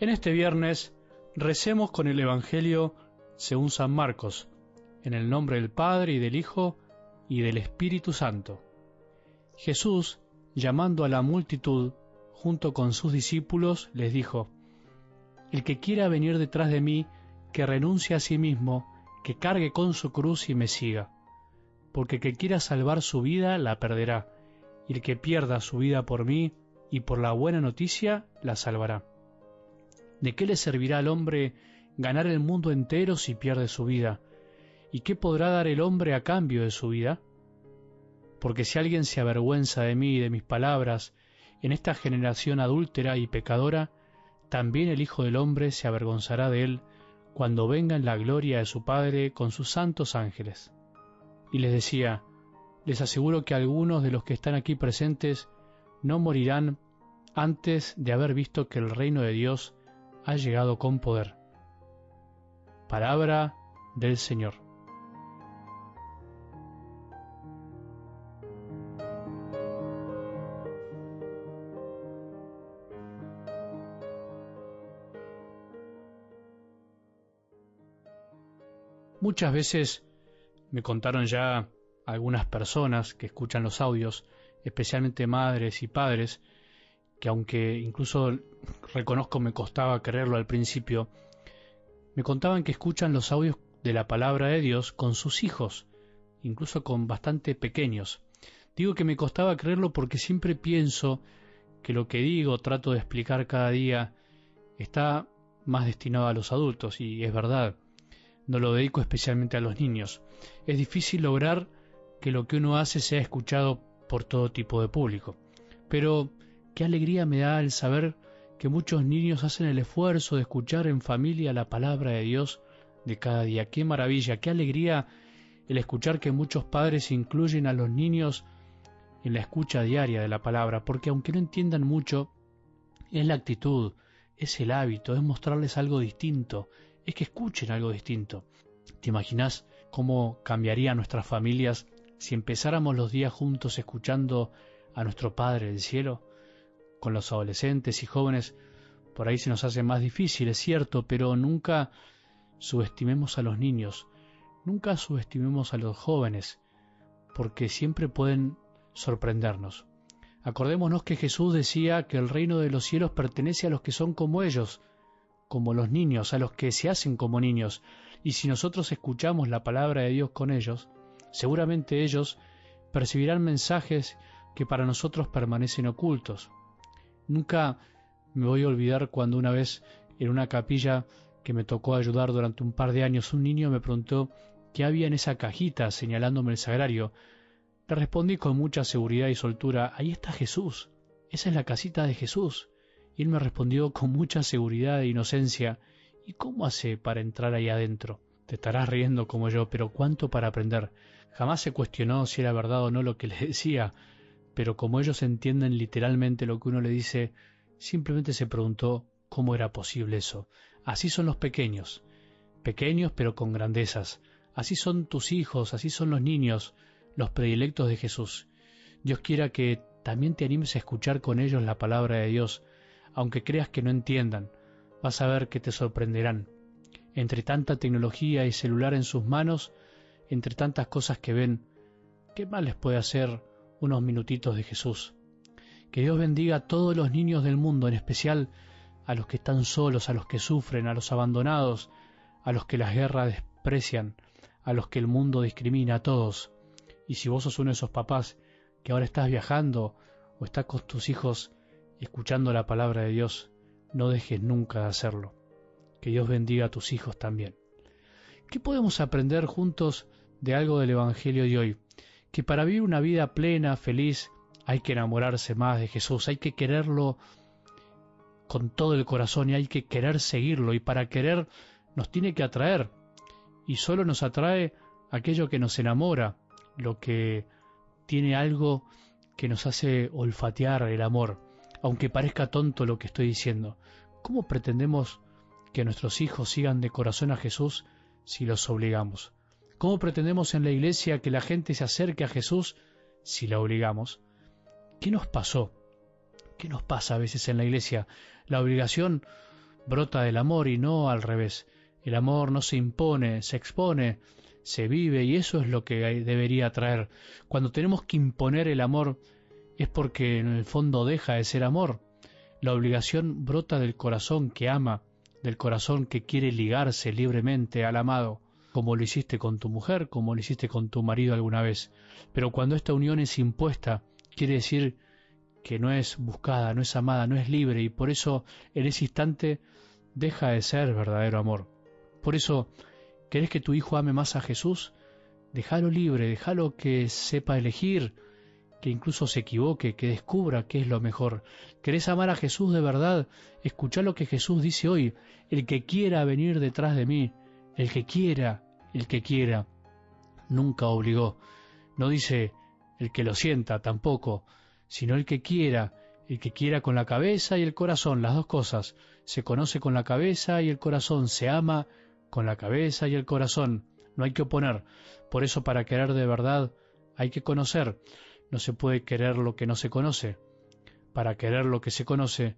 En este viernes recemos con el Evangelio según San Marcos, en el nombre del Padre y del Hijo y del Espíritu Santo. Jesús, llamando a la multitud, junto con sus discípulos, les dijo, El que quiera venir detrás de mí, que renuncie a sí mismo, que cargue con su cruz y me siga. Porque el que quiera salvar su vida, la perderá, y el que pierda su vida por mí y por la buena noticia, la salvará. ¿De qué le servirá al hombre ganar el mundo entero si pierde su vida? ¿Y qué podrá dar el hombre a cambio de su vida? Porque si alguien se avergüenza de mí y de mis palabras en esta generación adúltera y pecadora, también el Hijo del Hombre se avergonzará de él cuando venga en la gloria de su Padre con sus santos ángeles. Y les decía, les aseguro que algunos de los que están aquí presentes no morirán antes de haber visto que el reino de Dios ha llegado con poder. Palabra del Señor. Muchas veces me contaron ya algunas personas que escuchan los audios, especialmente madres y padres, que aunque incluso reconozco me costaba creerlo al principio, me contaban que escuchan los audios de la palabra de Dios con sus hijos, incluso con bastante pequeños. Digo que me costaba creerlo porque siempre pienso que lo que digo, trato de explicar cada día, está más destinado a los adultos, y es verdad, no lo dedico especialmente a los niños. Es difícil lograr que lo que uno hace sea escuchado por todo tipo de público. Pero Qué alegría me da el saber que muchos niños hacen el esfuerzo de escuchar en familia la palabra de Dios de cada día. Qué maravilla, qué alegría el escuchar que muchos padres incluyen a los niños en la escucha diaria de la palabra, porque aunque no entiendan mucho, es la actitud, es el hábito, es mostrarles algo distinto, es que escuchen algo distinto. ¿Te imaginas cómo cambiaría nuestras familias si empezáramos los días juntos escuchando a nuestro Padre del cielo? Con los adolescentes y jóvenes por ahí se nos hace más difícil, es cierto, pero nunca subestimemos a los niños, nunca subestimemos a los jóvenes, porque siempre pueden sorprendernos. Acordémonos que Jesús decía que el reino de los cielos pertenece a los que son como ellos, como los niños, a los que se hacen como niños, y si nosotros escuchamos la palabra de Dios con ellos, seguramente ellos percibirán mensajes que para nosotros permanecen ocultos. Nunca me voy a olvidar cuando una vez en una capilla que me tocó ayudar durante un par de años un niño me preguntó qué había en esa cajita señalándome el sagrario. Le respondí con mucha seguridad y soltura, ahí está Jesús, esa es la casita de Jesús. Y él me respondió con mucha seguridad e inocencia, ¿y cómo hace para entrar ahí adentro? Te estarás riendo como yo, pero cuánto para aprender. Jamás se cuestionó si era verdad o no lo que le decía, pero como ellos entienden literalmente lo que uno le dice, simplemente se preguntó cómo era posible eso. Así son los pequeños, pequeños pero con grandezas. Así son tus hijos, así son los niños, los predilectos de Jesús. Dios quiera que también te animes a escuchar con ellos la palabra de Dios, aunque creas que no entiendan, vas a ver que te sorprenderán. Entre tanta tecnología y celular en sus manos, entre tantas cosas que ven, ¿qué mal les puede hacer unos minutitos de Jesús. Que Dios bendiga a todos los niños del mundo, en especial a los que están solos, a los que sufren, a los abandonados, a los que las guerras desprecian, a los que el mundo discrimina, a todos. Y si vos sos uno de esos papás que ahora estás viajando o estás con tus hijos escuchando la palabra de Dios, no dejes nunca de hacerlo. Que Dios bendiga a tus hijos también. ¿Qué podemos aprender juntos de algo del Evangelio de hoy? Que para vivir una vida plena, feliz, hay que enamorarse más de Jesús, hay que quererlo con todo el corazón y hay que querer seguirlo y para querer nos tiene que atraer y solo nos atrae aquello que nos enamora, lo que tiene algo que nos hace olfatear el amor, aunque parezca tonto lo que estoy diciendo. ¿Cómo pretendemos que nuestros hijos sigan de corazón a Jesús si los obligamos? ¿Cómo pretendemos en la iglesia que la gente se acerque a Jesús si la obligamos? ¿Qué nos pasó? ¿Qué nos pasa a veces en la iglesia? La obligación brota del amor y no al revés. El amor no se impone, se expone, se vive y eso es lo que debería traer. Cuando tenemos que imponer el amor es porque en el fondo deja de ser amor. La obligación brota del corazón que ama, del corazón que quiere ligarse libremente al amado, como lo hiciste con tu mujer, como lo hiciste con tu marido alguna vez. Pero cuando esta unión es impuesta, quiere decir que no es buscada, no es amada, no es libre y por eso en ese instante deja de ser verdadero amor. Por eso, ¿querés que tu hijo ame más a Jesús? Déjalo libre, déjalo que sepa elegir, que incluso se equivoque, que descubra qué es lo mejor. ¿Querés amar a Jesús de verdad? Escucha lo que Jesús dice hoy. El que quiera venir detrás de mí, el que quiera, el que quiera. Nunca obligó. No dice el que lo sienta tampoco, sino el que quiera, el que quiera con la cabeza y el corazón, las dos cosas. Se conoce con la cabeza y el corazón, se ama con la cabeza y el corazón. No hay que oponer. Por eso para querer de verdad hay que conocer. No se puede querer lo que no se conoce. Para querer lo que se conoce,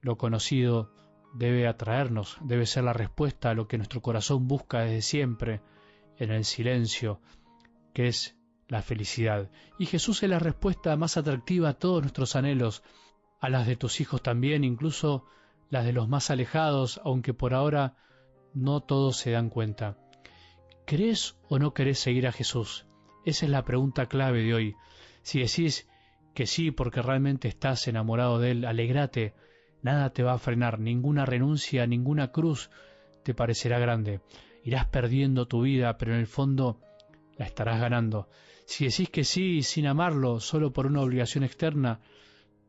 lo conocido debe atraernos, debe ser la respuesta a lo que nuestro corazón busca desde siempre, en el silencio, que es la felicidad. Y Jesús es la respuesta más atractiva a todos nuestros anhelos, a las de tus hijos también, incluso las de los más alejados, aunque por ahora no todos se dan cuenta. ¿Crees o no querés seguir a Jesús? Esa es la pregunta clave de hoy. Si decís que sí porque realmente estás enamorado de Él, alegrate, nada te va a frenar, ninguna renuncia, ninguna cruz te parecerá grande. Irás perdiendo tu vida, pero en el fondo la estarás ganando. Si decís que sí sin amarlo, solo por una obligación externa,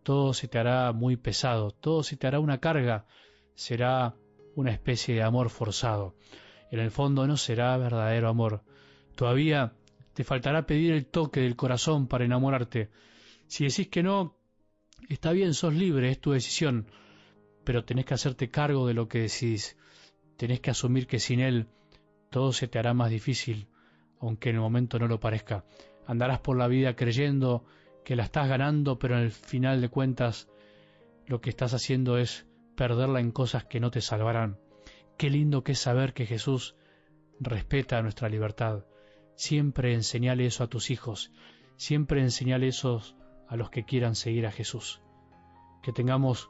todo se te hará muy pesado, todo se te hará una carga, será una especie de amor forzado. En el fondo no será verdadero amor. Todavía te faltará pedir el toque del corazón para enamorarte. Si decís que no, está bien, sos libre, es tu decisión, pero tenés que hacerte cargo de lo que decís. Tenés que asumir que sin él todo se te hará más difícil, aunque en el momento no lo parezca. Andarás por la vida creyendo que la estás ganando, pero en el final de cuentas lo que estás haciendo es perderla en cosas que no te salvarán. Qué lindo que es saber que Jesús respeta nuestra libertad. Siempre enseñale eso a tus hijos, siempre enseñale eso a los que quieran seguir a Jesús. Que tengamos